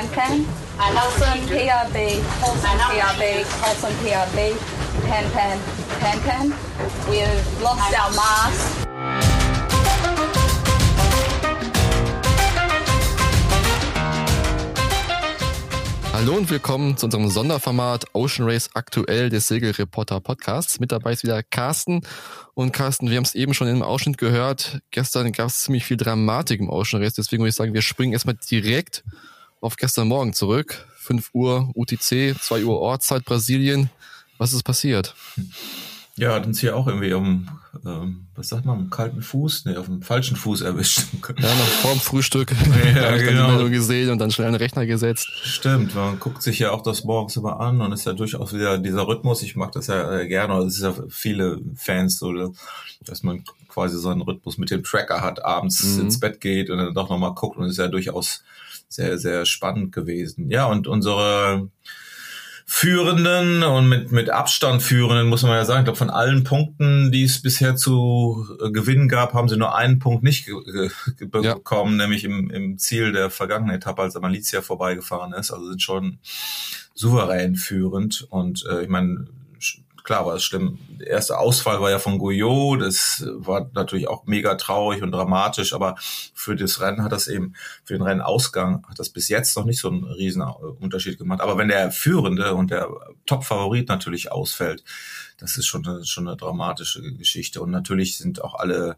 Pan Pan, Holson PRB, Holson PRB, Holson PRB, Pan Pan, Pan Pan. We've lost our mask. Hallo und willkommen zu unserem Sonderformat Ocean Race aktuell des Segelreporter Podcasts. Mit dabei ist wieder Carsten. Und Carsten, wir haben es eben schon im Ausschnitt gehört. Gestern gab es ziemlich viel Dramatik im Ocean Race. Deswegen würde ich sagen, wir springen erstmal direkt auf gestern Morgen zurück. 5 Uhr UTC, 2 Uhr Ortszeit Brasilien. Was ist passiert? Ja, hat uns hier auch irgendwie um, ähm, was sagt man, um kalten Fuß, nee, auf dem falschen Fuß erwischt. Ja, noch vorm Frühstück ja, genau. gesehen und dann schnell einen Rechner gesetzt. Stimmt, man guckt sich ja auch das morgens immer an und ist ja durchaus wieder dieser Rhythmus. Ich mag das ja äh, gerne, oder es ist ja viele Fans so, dass man quasi so einen Rhythmus mit dem Tracker hat, abends mhm. ins Bett geht und dann doch nochmal guckt und ist ja durchaus sehr, sehr spannend gewesen. Ja, und unsere Führenden und mit, mit Abstand Führenden, muss man ja sagen. Ich glaube, von allen Punkten, die es bisher zu äh, gewinnen gab, haben sie nur einen Punkt nicht bekommen, ja. nämlich im, im Ziel der vergangenen Etappe, als Malizia vorbeigefahren ist. Also sind schon souverän führend. Und äh, ich meine, klar war es schlimm. Der erste Ausfall war ja von Guyot, das war natürlich auch mega traurig und dramatisch, aber für das Rennen hat das eben, für den Rennausgang hat das bis jetzt noch nicht so einen riesen Unterschied gemacht. Aber wenn der Führende und der Top-Favorit natürlich ausfällt, das ist schon eine, schon eine dramatische Geschichte. Und natürlich sind auch alle,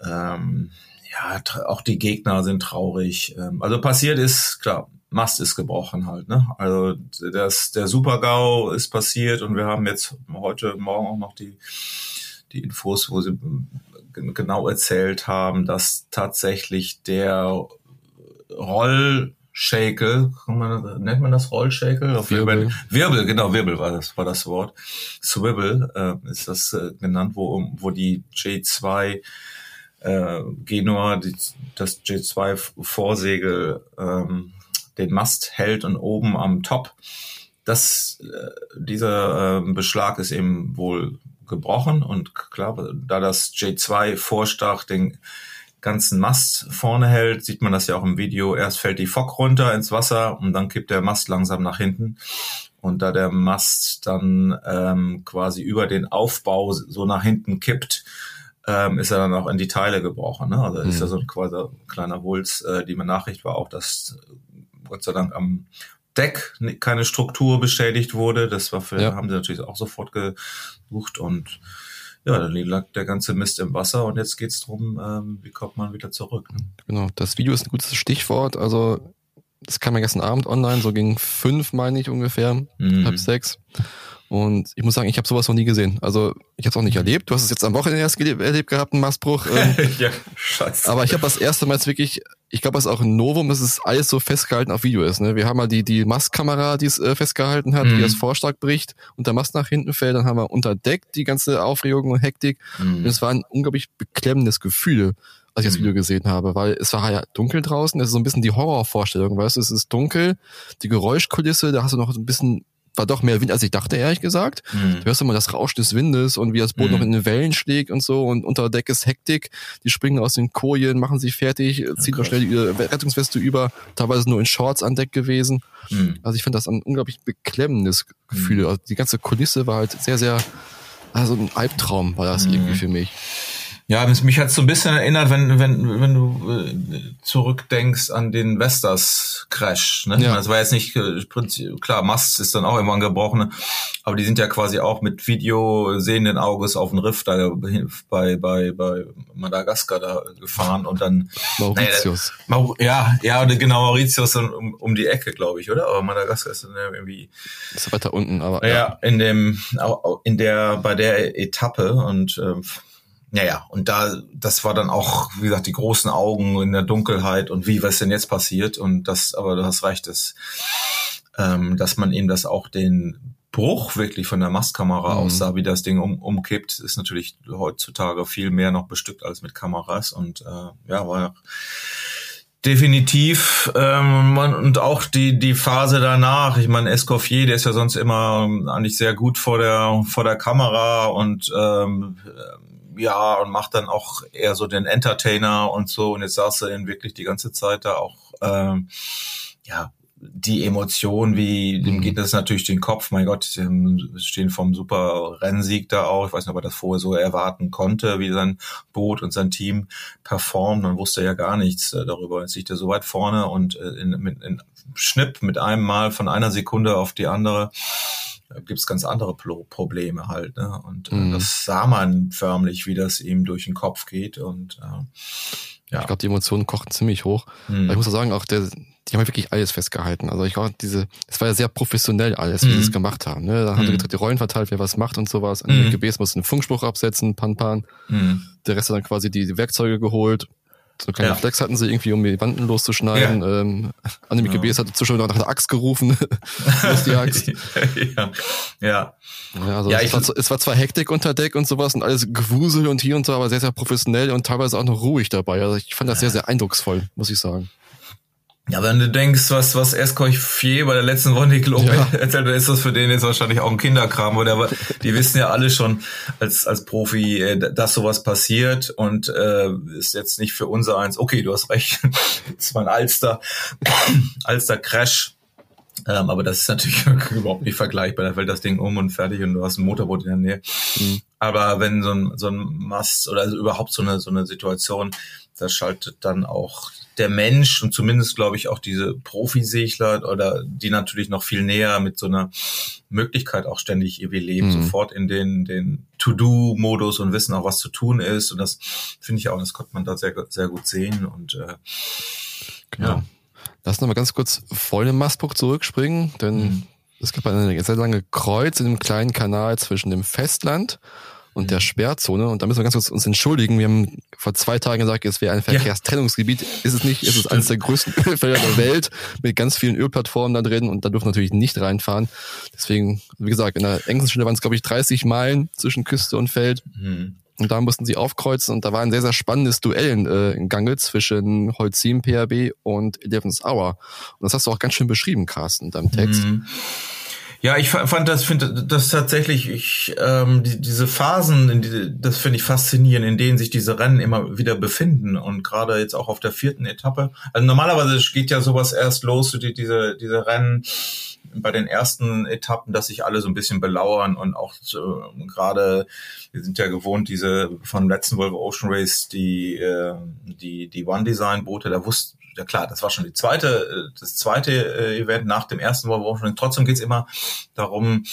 ähm, ja, auch die Gegner sind traurig. Ähm, also passiert ist, klar, Mast ist gebrochen halt. Ne? Also das, der Super-GAU ist passiert und wir haben jetzt heute Morgen auch noch die, die Infos, wo sie genau erzählt haben, dass tatsächlich der Rollschäkel, nennt man das Rollschäkel? Auf Wirbel. Wirbel, genau, Wirbel war das, war das Wort. Swivel äh, ist das äh, genannt, wo, wo die J2 äh, Genua, die, das J2 Vorsegel ähm, den Mast hält und oben am Top. Das, äh, dieser äh, Beschlag ist eben wohl gebrochen und klar, da das J2 Vorstach den ganzen Mast vorne hält, sieht man das ja auch im Video. Erst fällt die Fock runter ins Wasser und dann kippt der Mast langsam nach hinten. Und da der Mast dann ähm, quasi über den Aufbau so nach hinten kippt, ähm, ist er dann auch in die Teile gebrochen. Ne? Also mhm. ist ja so ein quasi kleiner Wulst. Äh, die Nachricht war auch, dass Gott sei Dank am Deck keine Struktur beschädigt wurde. Das war für, ja. haben sie natürlich auch sofort gesucht und ja, dann lag der ganze Mist im Wasser und jetzt geht's drum, ähm, wie kommt man wieder zurück. Ne? Genau, das Video ist ein gutes Stichwort. Also das kam ja gestern Abend online, so gegen fünf, meine ich ungefähr, mhm. halb sechs. Und ich muss sagen, ich habe sowas noch nie gesehen. Also ich habe es auch nicht erlebt. Du hast es jetzt am Wochenende erst erlebt gehabt, einen Mastbruch. Ähm, ja, scheiße. Aber ich habe das erste Mal jetzt wirklich, ich glaube, es ist auch ein Novum, dass es alles so festgehalten auf Video ist. Ne? Wir haben mal die, die Mastkamera, die es äh, festgehalten hat, mhm. die das Vorstark bricht und der Mast nach hinten fällt. Dann haben wir unter Deck die ganze Aufregung und Hektik. Mhm. Und es war ein unglaublich beklemmendes Gefühl als ich das mhm. Video gesehen habe, weil es war ja dunkel draußen, es ist so ein bisschen die Horrorvorstellung, weißt du, es ist dunkel, die Geräuschkulisse, da hast du noch ein bisschen war doch mehr Wind, als ich dachte, ehrlich gesagt. Mhm. Du hörst immer das Rauschen des Windes und wie das Boot mhm. noch in den Wellen schlägt und so und unter Deck ist Hektik. Die springen aus den Kojen, machen sich fertig, ziehen noch schnell die Rettungsweste über, teilweise nur in Shorts an Deck gewesen. Mhm. Also ich fand das ein unglaublich beklemmendes Gefühl. Mhm. Also die ganze Kulisse war halt sehr, sehr, also ein Albtraum war das mhm. irgendwie für mich. Ja, mich hat so ein bisschen erinnert, wenn, wenn, wenn du äh, zurückdenkst an den Vestas Crash. Ne? Ja. Das war jetzt nicht äh, klar, Mast ist dann auch irgendwann gebrochen, aber die sind ja quasi auch mit Video sehenden Auges auf den Riff da bei, bei, bei Madagaskar da gefahren und dann Mauritius. Naja, ja, ja, genau, Mauritius um, um die Ecke, glaube ich, oder? Aber Madagaskar ist dann irgendwie. Ist weiter unten, aber. Ja, ja, in dem, in der, bei der Etappe und ähm, ja, ja, und da, das war dann auch, wie gesagt, die großen Augen in der Dunkelheit und wie, was denn jetzt passiert? Und das, aber das reicht es, ähm, dass man eben das auch den Bruch wirklich von der Mastkamera mhm. aussah, wie das Ding um, umkippt, ist natürlich heutzutage viel mehr noch bestückt als mit Kameras und äh, ja, war definitiv ähm, und auch die die Phase danach. Ich meine, Escoffier, der ist ja sonst immer eigentlich sehr gut vor der vor der Kamera und ähm, ja, und macht dann auch eher so den Entertainer und so. Und jetzt saß er ihn wirklich die ganze Zeit da auch, ähm, ja, die Emotion, wie dem geht das natürlich den Kopf. Mein Gott, stehen vom super Rennsieg da auch. Ich weiß nicht, ob er das vorher so erwarten konnte, wie sein Boot und sein Team performen. Man wusste ja gar nichts äh, darüber. Jetzt liegt er so weit vorne und äh, in, in, in Schnipp mit einem Mal von einer Sekunde auf die andere gibt es ganz andere Probleme halt. Ne? Und äh, mhm. das sah man förmlich, wie das ihm durch den Kopf geht. Und äh, ja. Ich glaube, die Emotionen kochten ziemlich hoch. Mhm. ich muss auch sagen, auch der, die haben wirklich alles festgehalten. Also ich glaube, diese, es war ja sehr professionell alles, wie mhm. sie es gemacht haben. Ne? Da haben mhm. sie die Rollen verteilt, wer was macht und sowas. Mhm. Gebet musste einen Funkspruch absetzen, Pan Pan. Mhm. Der Rest hat dann quasi die Werkzeuge geholt. So kleine ja. Flex hatten sie irgendwie, um die Wanden loszuschneiden. Ja. Ähm, Anime ja. GBs hatte zwischendurch nach der Axt gerufen. Ist die Axt? ja. ja. Ja, also ja, es, war, es war zwar Hektik unter Deck und sowas und alles Gewusel und hier und so, aber sehr, sehr professionell und teilweise auch noch ruhig dabei. Also ich fand das sehr, sehr eindrucksvoll, muss ich sagen. Ja, wenn du denkst, was, was Escorchier bei der letzten Runde Globe ja. erzählt, dann ist das für den jetzt wahrscheinlich auch ein Kinderkram, oder? Aber die wissen ja alle schon als, als Profi, äh, dass sowas passiert und äh, ist jetzt nicht für unser eins, okay, du hast recht, das war ein Alster, Alster Crash. Ähm, aber das ist natürlich überhaupt nicht vergleichbar. Da fällt das Ding um und fertig und du hast ein Motorboot in der Nähe. Mhm. Aber wenn so ein, so ein Mast oder also überhaupt so eine, so eine Situation, da schaltet dann auch der Mensch und zumindest glaube ich auch diese Profisegler oder die natürlich noch viel näher mit so einer Möglichkeit auch ständig ihr leben, mhm. sofort in den, den To-Do-Modus und wissen auch, was zu tun ist. Und das finde ich auch, das konnte man da sehr, sehr gut sehen. Und äh, genau. Ja. Lass noch mal ganz kurz vor dem Mastburg zurückspringen, denn mhm. es gab eine sehr lange Kreuz in dem kleinen Kanal zwischen dem Festland und der Sperrzone. Und da müssen wir ganz kurz uns entschuldigen. Wir haben vor zwei Tagen gesagt, es wäre ein Verkehrstrennungsgebiet. Ist es nicht. Es ist eines der größten Ölfelder der Welt mit ganz vielen Ölplattformen da drin und da dürfen natürlich nicht reinfahren. Deswegen, wie gesagt, in der engsten Stelle waren es, glaube ich, 30 Meilen zwischen Küste und Feld. Mhm. Und da mussten sie aufkreuzen und da war ein sehr, sehr spannendes Duell in, äh, in Gange zwischen Holzim PRB und Eleven's Hour. Und das hast du auch ganz schön beschrieben, Carsten, in deinem Text. Mhm. Ja, ich fand das, finde das tatsächlich, ich, ähm, die, diese Phasen, die, das finde ich faszinierend, in denen sich diese Rennen immer wieder befinden und gerade jetzt auch auf der vierten Etappe. Also normalerweise geht ja sowas erst los, die, diese, diese Rennen bei den ersten Etappen, dass sich alle so ein bisschen belauern und auch so, gerade, wir sind ja gewohnt, diese von letzten Volvo Ocean Race, die, äh, die, die One-Design-Boote, da wussten, ja klar, das war schon die zweite, äh, das zweite äh, Event nach dem ersten World Trotzdem Trotzdem geht's immer darum,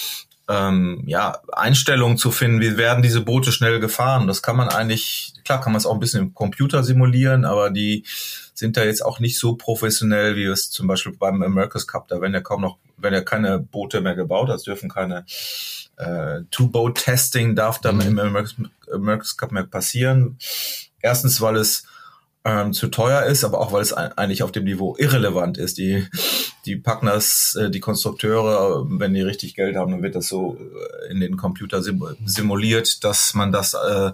ähm, ja, Einstellungen zu finden, wie werden diese Boote schnell gefahren. Das kann man eigentlich, klar kann man es auch ein bisschen im Computer simulieren, aber die sind da jetzt auch nicht so professionell, wie es zum Beispiel beim America's Cup, da werden ja kaum noch, wenn ja keine Boote mehr gebaut, es dürfen keine äh, Two-Boat-Testing darf dann mhm. im America's, America's Cup mehr passieren. Erstens, weil es ähm, zu teuer ist, aber auch weil es eigentlich auf dem Niveau irrelevant ist. Die, die packen das, äh, die Konstrukteure, wenn die richtig Geld haben, dann wird das so äh, in den Computer simuliert, dass man das äh,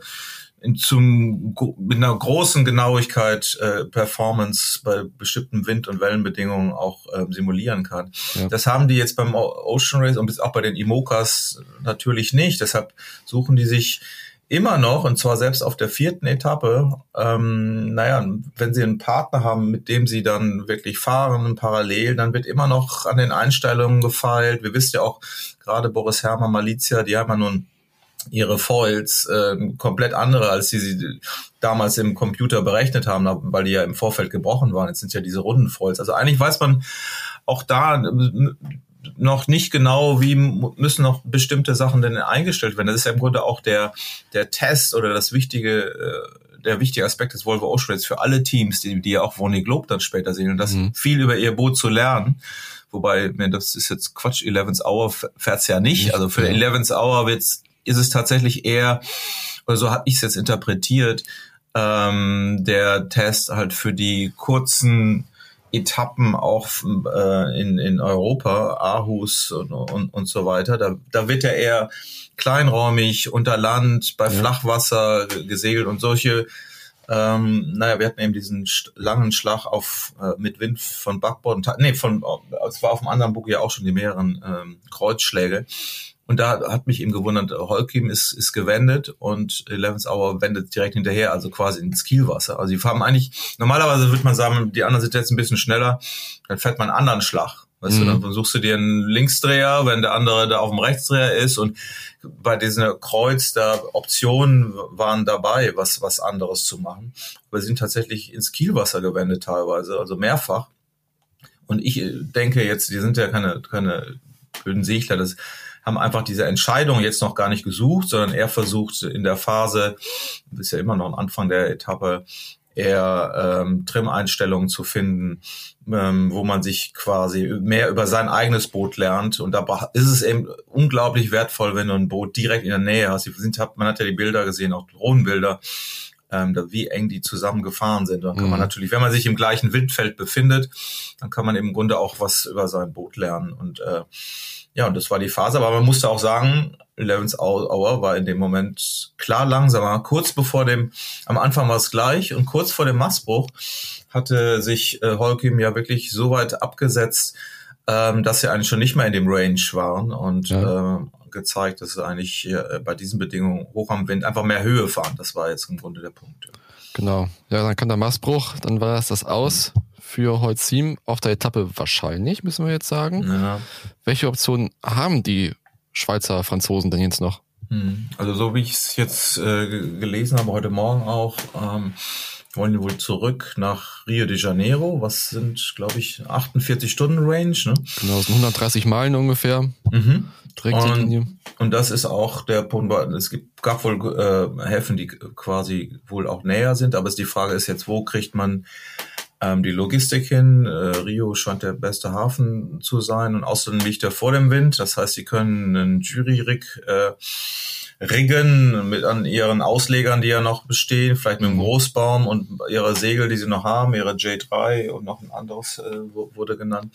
in, zum, mit einer großen Genauigkeit äh, Performance bei bestimmten Wind- und Wellenbedingungen auch äh, simulieren kann. Ja. Das haben die jetzt beim Ocean Race und auch bei den IMOCAs natürlich nicht. Deshalb suchen die sich immer noch, und zwar selbst auf der vierten Etappe, ähm, naja, wenn Sie einen Partner haben, mit dem Sie dann wirklich fahren, parallel, dann wird immer noch an den Einstellungen gefeilt. Wir wissen ja auch, gerade Boris Herrmann, Malizia, die haben ja nun ihre Foils äh, komplett andere, als die sie damals im Computer berechnet haben, weil die ja im Vorfeld gebrochen waren. Jetzt sind ja diese runden Foils. Also eigentlich weiß man auch da noch nicht genau, wie müssen noch bestimmte Sachen denn eingestellt werden. Das ist ja im Grunde auch der, der Test oder das wichtige, äh, der wichtige Aspekt des Volvo Ocean Race für alle Teams, die, die ja auch Vonnie Globe dann später sehen und das mhm. viel über ihr Boot zu lernen. Wobei, das ist jetzt Quatsch, 11th Hour fährt's ja nicht. Also für ja. 11th Hour wird's, ist es tatsächlich eher, oder so habe ich es jetzt interpretiert, ähm, der Test halt für die kurzen Etappen auch äh, in, in Europa, Aarhus und, und, und so weiter. Da, da wird ja eher kleinräumig unter Land, bei ja. Flachwasser gesegelt und solche Ähm, naja, wir hatten eben diesen langen Schlag auf äh, mit Wind von Backbord. Nee, von es war auf dem anderen Buch ja auch schon die mehreren ähm, Kreuzschläge. Und da hat mich eben gewundert, Holkim ist, ist gewendet und Eleven's Hour wendet direkt hinterher, also quasi ins Kielwasser. Also die fahren eigentlich, normalerweise würde man sagen, die anderen sind jetzt ein bisschen schneller, dann fährt man einen anderen Schlag. Weißt mhm. du, dann suchst du dir einen Linksdreher, wenn der andere da auf dem Rechtsdreher ist und bei diesem Kreuz da Optionen waren dabei, was, was anderes zu machen. Aber sie sind tatsächlich ins Kielwasser gewendet teilweise, also mehrfach. Und ich denke jetzt, die sind ja keine, keine blöden Segler, das haben einfach diese Entscheidung jetzt noch gar nicht gesucht, sondern er versucht in der Phase, ist ja immer noch am Anfang der Etappe, eher ähm, Trim-Einstellungen zu finden, ähm, wo man sich quasi mehr über sein eigenes Boot lernt. Und da ist es eben unglaublich wertvoll, wenn du ein Boot direkt in der Nähe hast. Man hat ja die Bilder gesehen, auch Drohnenbilder, ähm, wie eng die zusammen gefahren sind. Dann kann mhm. man natürlich, wenn man sich im gleichen Windfeld befindet, dann kann man im Grunde auch was über sein Boot lernen. Und äh, ja, und das war die Phase. Aber man musste auch sagen, Eleven's Hour war in dem Moment klar langsamer. Kurz bevor dem, am Anfang war es gleich und kurz vor dem Mastbruch hatte sich äh, Holkim ja wirklich so weit abgesetzt, ähm, dass sie eigentlich schon nicht mehr in dem Range waren und ja. äh, gezeigt, dass sie eigentlich äh, bei diesen Bedingungen hoch am Wind einfach mehr Höhe fahren. Das war jetzt im Grunde der Punkt. Genau. Ja, dann kam der Mastbruch, dann war es das aus. Für Holzim auf der Etappe wahrscheinlich, müssen wir jetzt sagen. Ja. Welche Optionen haben die Schweizer Franzosen denn jetzt noch? Hm. Also so wie ich es jetzt äh, gelesen habe, heute Morgen auch, ähm, wollen die wohl zurück nach Rio de Janeiro. Was sind, glaube ich, 48 Stunden Range. Ne? Genau, sind 130 Meilen ungefähr. Mhm. Und, und das ist auch der Punkt. Es gibt, gab wohl äh, Häfen, die quasi wohl auch näher sind, aber die Frage ist jetzt, wo kriegt man ähm, die Logistik hin. Äh, Rio scheint der beste Hafen zu sein und außerdem liegt er vor dem Wind. Das heißt, sie können einen Jury-Rig äh, riggen mit an ihren Auslegern, die ja noch bestehen, vielleicht mit einem mhm. Großbaum und ihre Segel, die sie noch haben, ihre J3 und noch ein anderes äh, wurde genannt,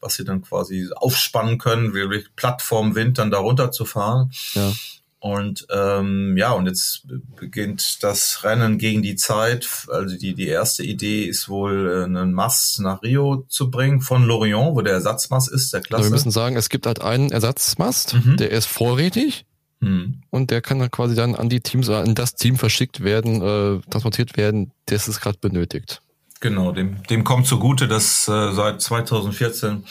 was sie dann quasi aufspannen können, wie Plattformwind dann darunter zu fahren. Ja. Und ähm, ja, und jetzt beginnt das Rennen gegen die Zeit. Also die, die erste Idee ist wohl, äh, einen Mast nach Rio zu bringen von Lorient, wo der Ersatzmast ist, der Klasse. Also wir müssen sagen, es gibt halt einen Ersatzmast, mhm. der ist vorrätig. Mhm. Und der kann dann quasi dann an die Teams an das Team verschickt werden, äh, transportiert werden, das es gerade benötigt. Genau, dem, dem kommt zugute, dass äh, seit 2014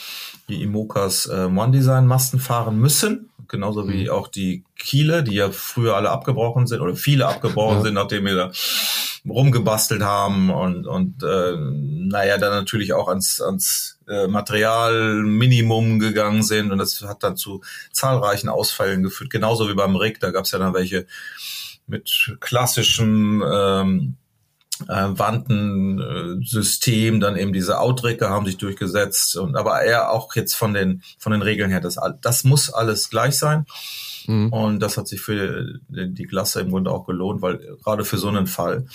die Imokas äh, One Design Masten fahren müssen genauso wie mhm. auch die Kiele, die ja früher alle abgebrochen sind oder viele abgebrochen ja. sind, nachdem wir da rumgebastelt haben und, und äh, naja, dann natürlich auch ans, ans äh, Materialminimum gegangen sind und das hat dann zu zahlreichen Ausfällen geführt, genauso wie beim Rig, da gab es ja dann welche mit klassischem ähm, äh, Wandensystem, dann eben diese Outrigger haben sich durchgesetzt und aber eher auch jetzt von den von den Regeln her, das, das muss alles gleich sein. Mhm. Und das hat sich für die Klasse im Grunde auch gelohnt, weil gerade für so einen Fall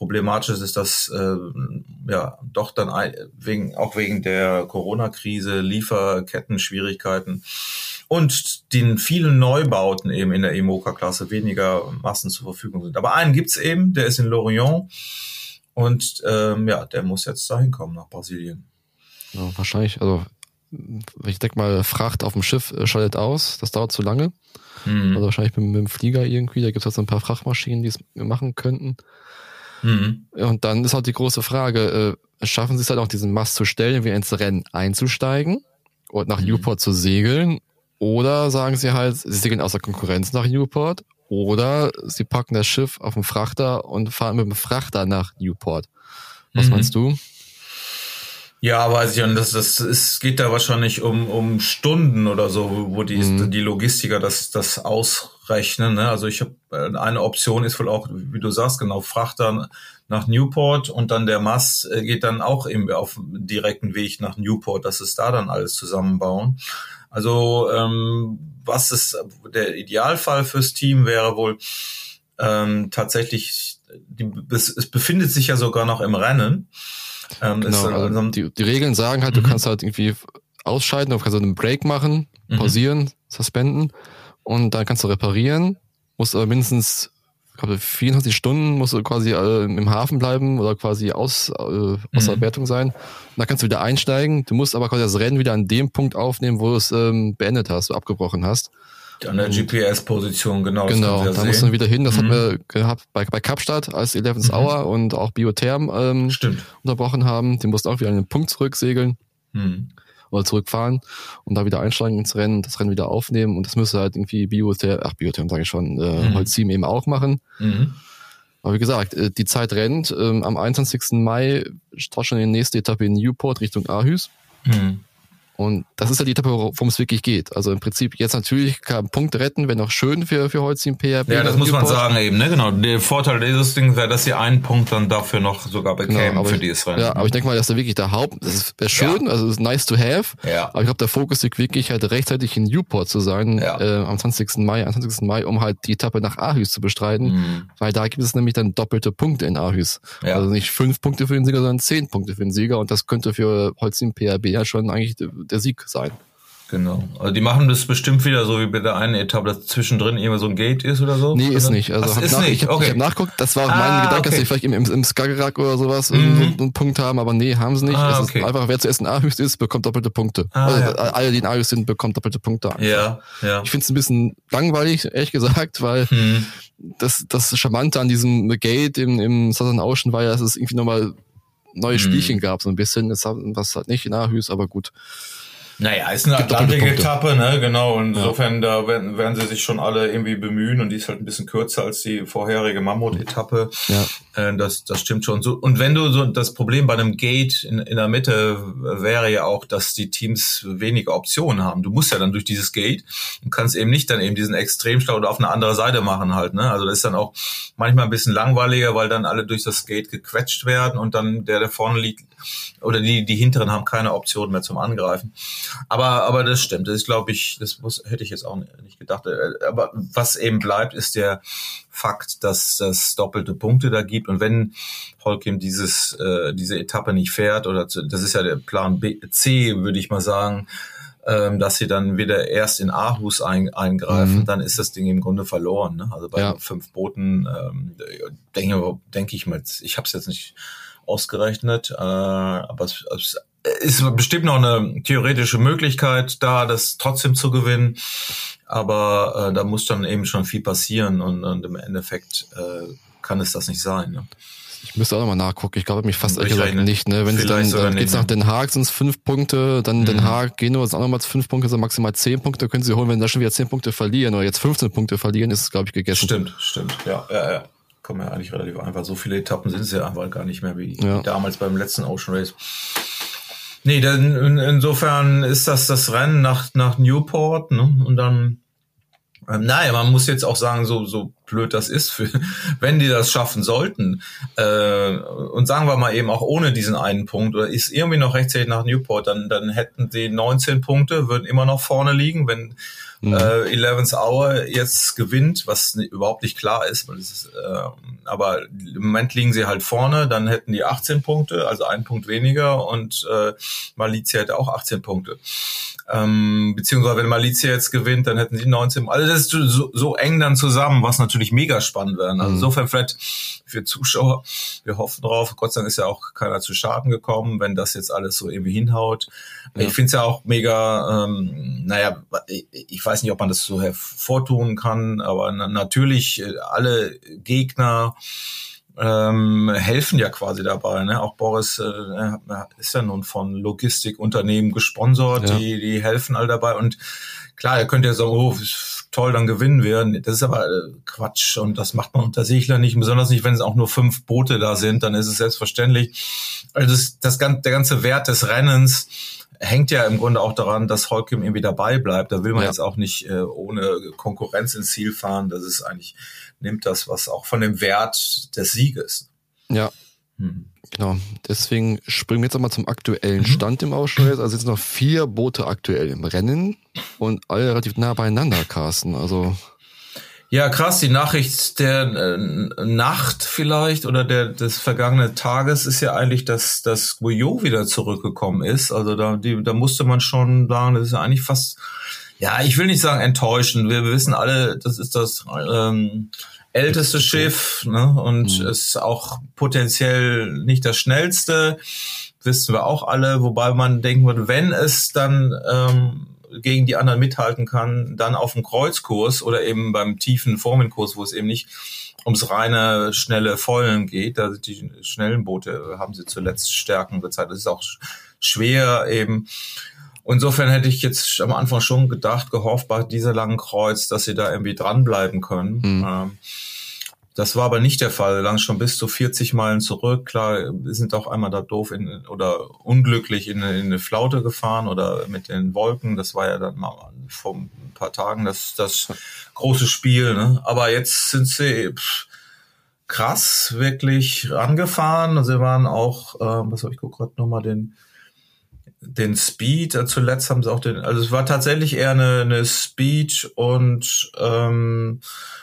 problematisch ist, dass äh, ja doch dann wegen auch wegen der Corona-Krise, Lieferketten-Schwierigkeiten und den vielen Neubauten eben in der Emoka-Klasse weniger Massen zur Verfügung sind. Aber einen gibt's eben, der ist in Lorient und ähm, ja, der muss jetzt dahin kommen nach Brasilien. Ja, wahrscheinlich, also ich denke mal, Fracht auf dem Schiff äh, schaltet aus, das dauert zu lange. Mhm. Also wahrscheinlich mit, mit, dem Flieger irgendwie, da gibt es jetzt ein paar Frachtmaschinen, die es machen könnten. Mhm. Und dann ist halt die große Frage, äh, schaffen sie es halt auch diesen Mast zu stellen, wie ins Rennen einzusteigen und nach mhm. Newport zu segeln oder sagen sie halt, sie segeln aus der Konkurrenz nach Newport. Oder sie packen das Schiff auf den Frachter und fahren mit dem Frachter nach Newport. Was mhm. meinst du? Ja, weiß ich, und das, das es geht da wahrscheinlich um, um Stunden oder so, wo die, mhm. die Logistiker das, das ausrechnen. Ne? Also ich habe eine Option ist wohl auch, wie du sagst, genau, Frachter nach Newport und dann der Mast äh, geht dann auch eben auf direkten Weg nach Newport, dass es da dann alles zusammenbauen. Also ähm, was ist der Idealfall fürs Team wäre wohl ähm, tatsächlich, die, es, es befindet sich ja sogar noch im Rennen. Ähm, genau, also die, die Regeln sagen halt, mhm. du kannst halt irgendwie ausscheiden, du kannst halt einen Break machen, mhm. pausieren, mhm. suspenden und dann kannst du reparieren, musst aber mindestens glaube 24 Stunden musst du quasi äh, im Hafen bleiben oder quasi aus, äh, außer Mhm. Wertung sein. Und dann kannst du wieder einsteigen. Du musst aber quasi das Rennen wieder an dem Punkt aufnehmen, wo du es ähm, beendet hast, du abgebrochen hast. An der GPS-Position, genau. genau, da ja musst du sehen. wieder hin. Das Mhm. hatten wir gehabt bei, bei Kapstadt, als 11th Hour und auch Biotherm ähm, Stimmt. unterbrochen haben. Die mussten auch wieder an den Punkt zurücksegeln Hm. Oder zurückfahren und da wieder einsteigen ins Rennen, das Rennen wieder aufnehmen und das müsste halt irgendwie Biotherm, ach Biotherm sage ich schon, äh, Mhm. Holcim eben auch machen. Mhm. Aber wie gesagt, äh, die Zeit rennt. Ähm, Am 21. Mai startet schon die nächste Etappe in Newport Richtung Aarhus. Hm. Und das ist ja die Etappe, worum es wirklich geht. Also im Prinzip jetzt natürlich kann Punkte retten, wäre noch schön für, für Holcim PRB. Ja, das muss man Newport. sagen eben, ne? Genau. Der Vorteil dieses Ding wäre, dass sie einen Punkt dann dafür noch sogar bekämen Genau, für ich, dieses Rennen. ja, aber ich denke mal, das ist ja wirklich der Haupt. Das wäre schön, also es ist nice to have. Ja. Aber ich glaube, der Fokus liegt wirklich halt rechtzeitig in Newport zu sein Ja. äh, am 20. Mai, am 20. Mai, um halt die Etappe nach Aarhus zu bestreiten, Mhm. weil da gibt es nämlich dann doppelte Punkte in Aarhus. Ja. Also nicht fünf Punkte für den Sieger, sondern zehn Punkte für den Sieger und das könnte für Holcim PRB ja schon eigentlich der, Sieg sein. Genau. Also die machen das bestimmt wieder so wie bei der einen Etappe, dass zwischendrin immer so ein Gate ist oder so. Nee, ist Oder? nicht. Also Ach, hab ist nach, nicht. ich habe okay. hab nachgeguckt, das war auch Ah, mein Gedanke, dass okay. sie vielleicht im, im, im Skagerrak oder sowas Mhm. einen Punkt haben, aber nee, haben sie nicht. Ah, es okay. ist einfach, wer zuerst in Aarhus ist, bekommt doppelte Punkte. Ah, also, ja. Alle, die in Aarhus sind, bekommen doppelte Punkte. Einfach. ja, ja. Ich finde es ein bisschen langweilig, ehrlich gesagt, weil Hm. das, das Charmante an diesem Gate im, im Southern Ocean war ja, dass es irgendwie nochmal neue Mhm. Spielchen gab, so ein bisschen. Das was halt nicht in Aarhus, aber gut. Naja, ist eine Atlantik-Etappe, ne, genau. Und insofern, da werden, werden sie sich schon alle irgendwie bemühen und die ist halt ein bisschen kürzer als die vorherige Mammut-Etappe. Ja. Äh, das, das stimmt schon so. Und wenn du so, das Problem bei einem Gate in, in der Mitte wäre ja auch, dass die Teams weniger Optionen haben. Du musst ja dann durch dieses Gate und kannst eben nicht dann eben diesen Extremstau oder auf eine andere Seite machen halt, ne. Also das ist dann auch manchmal ein bisschen langweiliger, weil dann alle durch das Gate gequetscht werden und dann der, der vorne liegt, oder die, die hinteren haben keine Option mehr zum Angreifen. Aber, aber das stimmt. Das ist, glaube ich, das muss, hätte ich jetzt auch nicht gedacht. Äh, Aber was eben bleibt, ist der Fakt, dass das doppelte Punkte da gibt. Und wenn Holkim dieses, äh, diese Etappe nicht fährt, oder zu, das ist ja der Plan B, C, würde ich mal sagen, ähm, dass sie dann wieder erst in Aarhus ein, eingreifen, Mhm. dann ist das Ding im Grunde verloren. Ne? Also bei Ja. fünf Booten ähm, denke denk ich mal, ich habe es jetzt nicht ausgerechnet, äh, aber es, es ist bestimmt noch eine theoretische Möglichkeit da, das trotzdem zu gewinnen. Aber äh, da muss dann eben schon viel passieren und, und im Endeffekt äh, kann es das nicht sein. Ne? Ich müsste auch nochmal nachgucken. Ich glaube mich fast ehrlich Ich gesagt nicht. Ne? Wenn sie dann, dann geht's nach ne? Den Haag, sind es fünf Punkte, dann Den Mhm. Haag, Genua sind auch nochmal fünf Punkte, sind maximal zehn Punkte, können sie holen. Wenn sie da schon wieder zehn Punkte verlieren oder jetzt 15 Punkte verlieren, ist es, glaube ich, gegessen. Stimmt, stimmt. Ja, ja, ja. Kommen ja eigentlich relativ einfach. So viele Etappen sind es ja einfach gar nicht mehr wie, Ja. wie damals beim letzten Ocean Race. Nee, dann in, insofern ist das das Rennen nach, nach Newport, ne? Und dann, ähm, naja, man muss jetzt auch sagen, so, so blöd das ist, für, wenn die das schaffen sollten, äh, und sagen wir mal eben auch ohne diesen einen Punkt, oder ist irgendwie noch rechtzeitig nach Newport, dann, dann hätten sie 19 Punkte, würden immer noch vorne liegen, wenn Mhm. äh, 11th Hour jetzt gewinnt, was überhaupt nicht klar ist, weil es ist äh, aber im Moment liegen sie halt vorne, dann hätten die 18 Punkte, also ein Punkt weniger und äh, Malizia hätte auch 18 Punkte. Ähm, beziehungsweise wenn Malizia jetzt gewinnt, dann hätten sie 19. Also das ist so, so eng dann zusammen, was natürlich mega spannend wäre. Also Mhm. insofern vielleicht für Zuschauer, wir hoffen drauf. Gott sei Dank ist ja auch keiner zu Schaden gekommen, wenn das jetzt alles so irgendwie hinhaut. Ja. Ich finde es ja auch mega, ähm, naja, ich, ich weiß nicht, ob man das so hervortun kann, aber na, natürlich äh, alle Gegner ähm, helfen ja quasi dabei. Ne? Auch Boris äh, ist ja nun von Logistikunternehmen gesponsert, Ja. die, die helfen all dabei. Und klar, er könnte ja sagen, oh, toll, dann gewinnen wir. Das ist aber äh, Quatsch und das macht man unter Segler nicht, besonders nicht, wenn es auch nur fünf Boote da sind, dann ist es selbstverständlich. Also das, das, der ganze Wert des Rennens hängt ja im Grunde auch daran, dass Holcim irgendwie dabei bleibt. Da will man Ja. jetzt auch nicht äh, ohne Konkurrenz ins Ziel fahren. Das ist eigentlich, nimmt das was auch von dem Wert des Sieges. Ja, Hm. genau. Deswegen springen wir jetzt nochmal zum aktuellen Mhm. Stand im Ausschuss. Also jetzt noch vier Boote aktuell im Rennen und alle relativ nah beieinander, Carsten. Also Ja, krass, die Nachricht der äh, Nacht vielleicht oder der des vergangenen Tages ist ja eigentlich, dass dass Guyot wieder zurückgekommen ist. Also da die, da musste man schon sagen, das ist ja eigentlich fast ja, ich will nicht sagen enttäuschend. Wir wissen alle, das ist das ähm, älteste Schiff ne? und mhm. ist auch potenziell nicht das schnellste, wissen wir auch alle, wobei man denken würde, wenn es dann ähm, gegen die anderen mithalten kann, dann auf dem Kreuzkurs oder eben beim tiefen Formenkurs, wo es eben nicht ums reine schnelle Vollen geht. Da sind die schnellen Boote haben sie zuletzt Stärken gezeigt. Das ist auch schwer eben. Insofern hätte ich jetzt am Anfang schon gedacht, gehofft bei dieser langen Kreuz, dass sie da irgendwie dranbleiben können. Mhm. Ähm, das war aber nicht der Fall. Lang schon bis zu 40 Meilen zurück. Klar, wir sind auch einmal da doof in, oder unglücklich in, in eine Flaute gefahren oder mit den Wolken. Das war ja dann mal vor ein paar Tagen das, das große Spiel. Ne? Aber jetzt sind sie pff, krass wirklich angefahren. Sie waren auch, äh, was habe ich gerade nochmal den den Speed, zuletzt haben sie auch den, also es war tatsächlich eher eine, eine Speed und ähm,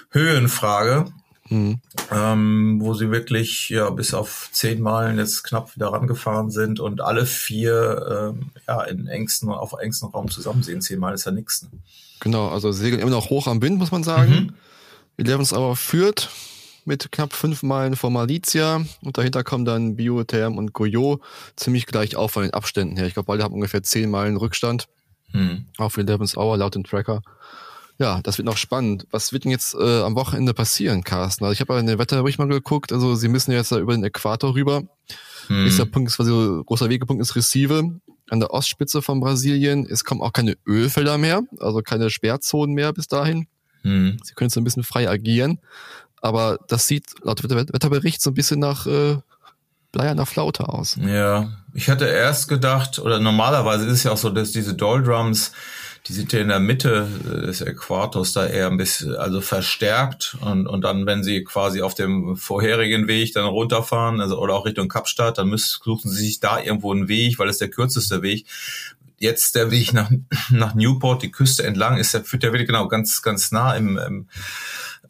Höhenfrage. Mhm. Ähm, wo sie wirklich ja bis auf zehn Meilen jetzt knapp wieder rangefahren sind und alle vier ähm, ja in engsten auf engstem Raum zusammen sehen. Zehn Meilen ist ja nichts. Ne? Genau, also segeln immer noch hoch am Wind, muss man sagen. Mhm. Elevens aber führt mit knapp fünf Meilen vor Malizia und dahinter kommen dann Biotherm und Goyot ziemlich gleich auf von den Abständen her. Ich glaube, beide haben ungefähr zehn Meilen Rückstand mhm. auf Eleven's Hour laut dem Tracker. Ja, das wird noch spannend. Was wird denn jetzt äh, am Wochenende passieren, Carsten? Also ich habe in den Wetterbericht mal geguckt. Also sie müssen jetzt da über den Äquator rüber. Hm. Nächster Punkt ist quasi so großer Wegepunkt ist Recife an der Ostspitze von Brasilien. Es kommen auch keine Ölfelder mehr, also keine Sperrzonen mehr bis dahin. Hm. Sie können jetzt ein bisschen frei agieren. Aber das sieht laut Wetterbericht so ein bisschen nach äh, Bleier Flaute aus. Ja, ich hatte erst gedacht, oder normalerweise ist es ja auch so, dass diese Doldrums die sind ja in der Mitte des Äquators da eher ein bisschen, also verstärkt und, und dann, wenn sie quasi auf dem vorherigen Weg dann runterfahren, also oder auch Richtung Kapstadt, dann müssen, suchen sie sich da irgendwo einen Weg, weil es der kürzeste Weg. Jetzt der Weg nach, nach Newport, die Küste entlang, ist der, führt der wirklich genau ganz, ganz nah im, im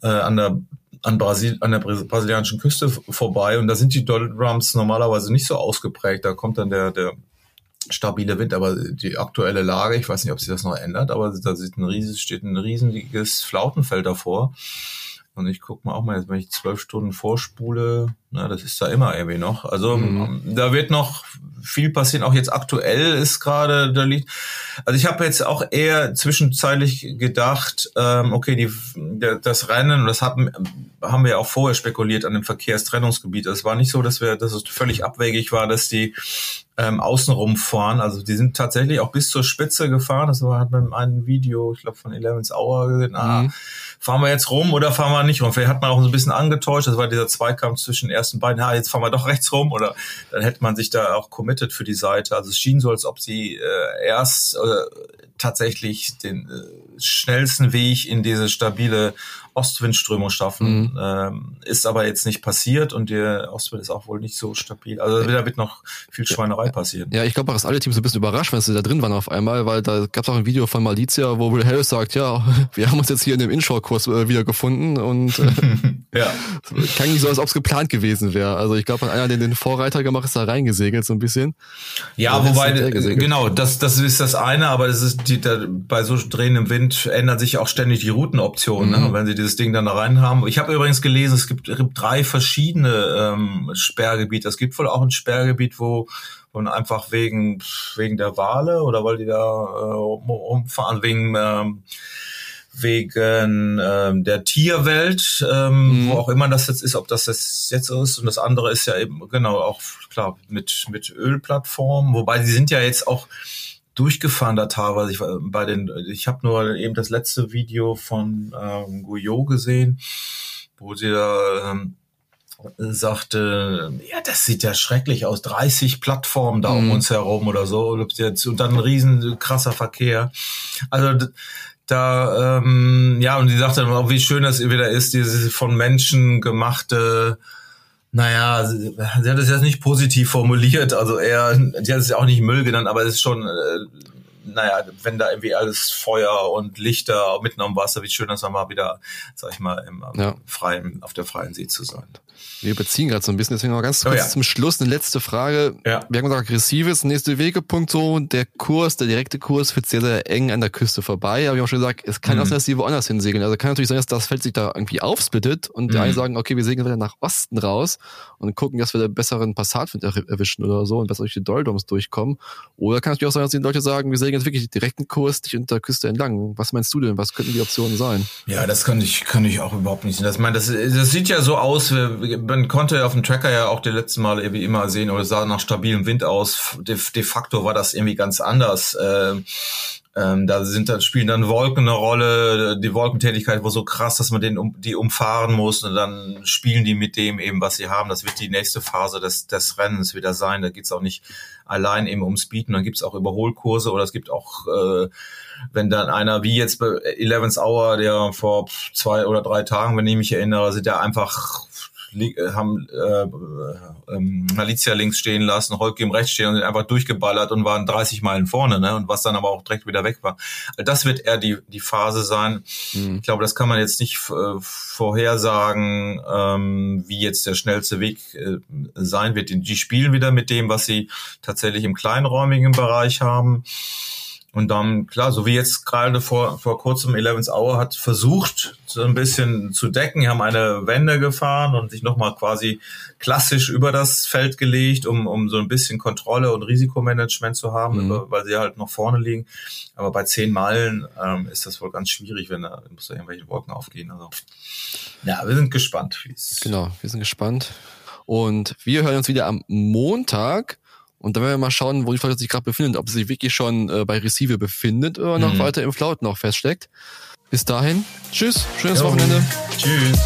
äh, an der an, Brasil, an der brasilianischen Küste vorbei und da sind die Doldrums normalerweise nicht so ausgeprägt. Da kommt dann der, der stabile Wind, aber die aktuelle Lage, ich weiß nicht, ob sich das noch ändert, aber da steht ein, riesiges, steht ein riesiges Flautenfeld davor. Und ich guck mal auch mal, jetzt, wenn ich zwölf Stunden vorspule, na, das ist da immer irgendwie noch. Also mhm. da wird noch viel passieren. Auch jetzt aktuell ist gerade da liegt. Also ich habe jetzt auch eher zwischenzeitlich gedacht, ähm, okay, die, das Rennen, das haben, haben wir ja auch vorher spekuliert an dem Verkehrstrennungsgebiet. Es war nicht so, dass wir, dass es völlig abwegig war, dass die ähm, außenrum fahren. Also die sind tatsächlich auch bis zur Spitze gefahren. Das war, hat man in einem Video, ich glaube von Eleven's Hour gesehen, ah, mhm. Fahren wir jetzt rum oder fahren wir nicht rum? Vielleicht hat man auch so ein bisschen angetäuscht, das war dieser Zweikampf zwischen ersten beiden, ah, jetzt fahren wir doch rechts rum oder dann hätte man sich da auch committed für die Seite. Also es schien so, als ob sie äh, erst äh, tatsächlich den äh, schnellsten Weg in diese stabile Ostwindströmung schaffen. Mhm. Ähm, ist aber jetzt nicht passiert und der Ostwind ist auch wohl nicht so stabil. Also da wird noch viel Schweinerei passieren. Ja, ich glaube, dass alle Teams ein bisschen überrascht, wenn sie da drin waren auf einmal, weil da gab es auch ein Video von Malizia, wo Will Harris sagt, ja, wir haben uns jetzt hier in dem Inshore-Kurs äh, wieder gefunden und äh, ja. kann nicht so, als ob es geplant gewesen wäre. Also ich glaube, einer, der den Vorreiter gemacht ist, da reingesegelt so ein bisschen. Ja, wobei, genau, das, das ist das eine, aber es ist die, da, bei so drehendem Wind ändern sich auch ständig die Routenoptionen, ne? mhm. ne? wenn sie dieses Ding dann da rein haben. Ich habe übrigens gelesen, es gibt, drei verschiedene ähm, Sperrgebiete. Es gibt wohl auch ein Sperrgebiet, wo und einfach wegen wegen der Wale oder weil die da äh, umfahren wegen ähm, wegen ähm, der Tierwelt, ähm, mhm. wo auch immer das jetzt ist, ob das jetzt jetzt ist und das andere ist ja eben genau auch klar mit mit Ölplattformen, wobei sie sind ja jetzt auch durchgefahren da teilweise. Ich, bei den, ich habe nur eben das letzte Video von ähm, Guyot gesehen, wo sie da ähm, sagte, ja, das sieht ja schrecklich aus, 30 Plattformen da um mhm. uns herum oder so, und dann ein riesen krasser Verkehr. Also da, ähm, ja, und die sagte dann auch, wie schön das wieder ist, diese von Menschen gemachte naja, sie, sie hat es jetzt nicht positiv formuliert, also eher, sie hat es ja auch nicht Müll genannt, aber es ist schon, äh, naja, wenn da irgendwie alles Feuer und Lichter mitten am Wasser, wie schön das dann mal wieder, sag ich mal, im, ja. freien, auf der freien See zu sein. Wir überziehen gerade so ein bisschen, deswegen noch ganz kurz oh ja. zum Schluss eine letzte Frage. Ja. Wir haben gesagt, aggressives, nächste Wegepunkt so, der Kurs, der direkte Kurs führt sehr, sehr eng an der Küste vorbei. Aber wir haben schon gesagt, es kann Mhm. auch sein, dass die woanders hinsegeln. Also kann natürlich sein, dass das Feld sich da irgendwie aufsplittet und die Mhm. einen sagen, okay, wir segeln wieder nach Osten raus und gucken, dass wir da besseren Passatwind er erwischen oder so und besser durch die Doldrums durchkommen. Oder kann natürlich auch sein, dass die Leute sagen, wir segeln jetzt wirklich direkten Kurs dich unter der Küste entlang. Was meinst du denn? Was könnten die Optionen sein? Ja, das kann ich, kann ich auch überhaupt nicht sehen. Das, ich das, das sieht ja so aus, wie- man konnte ja auf dem Tracker ja auch die letzten Male irgendwie immer sehen, oder es sah nach stabilem Wind aus. De, de facto war das irgendwie ganz anders. Ähm, ähm, da sind dann spielen dann Wolken eine Rolle. Die Wolkentätigkeit war so krass, dass man den um, die umfahren muss und dann spielen die mit dem eben, was sie haben. Das wird die nächste Phase des, des Rennens wieder sein. Da geht's auch nicht allein eben ums Bieten. Dann gibt's auch Überholkurse oder es gibt auch äh, wenn dann einer wie jetzt bei 11th Hour, der vor zwei oder drei Tagen, wenn ich mich erinnere, sind ja einfach haben äh, ähm, Malizia links stehen lassen, Holkim rechts stehen und sind einfach durchgeballert und waren 30 Meilen vorne, ne? Und was dann aber auch direkt wieder weg war. Das wird eher die die Phase sein. Ich glaube, das kann man jetzt nicht äh, vorhersagen, ähm, wie jetzt der schnellste Weg äh, sein wird. Die spielen wieder mit dem, was sie tatsächlich im kleinräumigen Bereich haben. Und dann, klar, so wie jetzt gerade vor, vor kurzem 11th Hour hat versucht, so ein bisschen zu decken, haben eine Wende gefahren und sich nochmal quasi klassisch über das Feld gelegt, um, um so ein bisschen Kontrolle und Risikomanagement zu haben, Mhm. weil sie halt noch vorne liegen. Aber bei zehn Meilen ähm, ist das wohl ganz schwierig, wenn da, muss da irgendwelche Wolken aufgehen. Also, ja, wir sind gespannt, wie es Genau, wir sind gespannt. Und wir hören uns wieder am Montag. Und dann werden wir mal schauen, wo die Flotte sich gerade befindet, ob sie sich wirklich schon äh, bei Receive befindet oder noch Mhm. weiter im Flaut noch feststeckt. Bis dahin, tschüss, schönes Jo. Wochenende. Tschüss.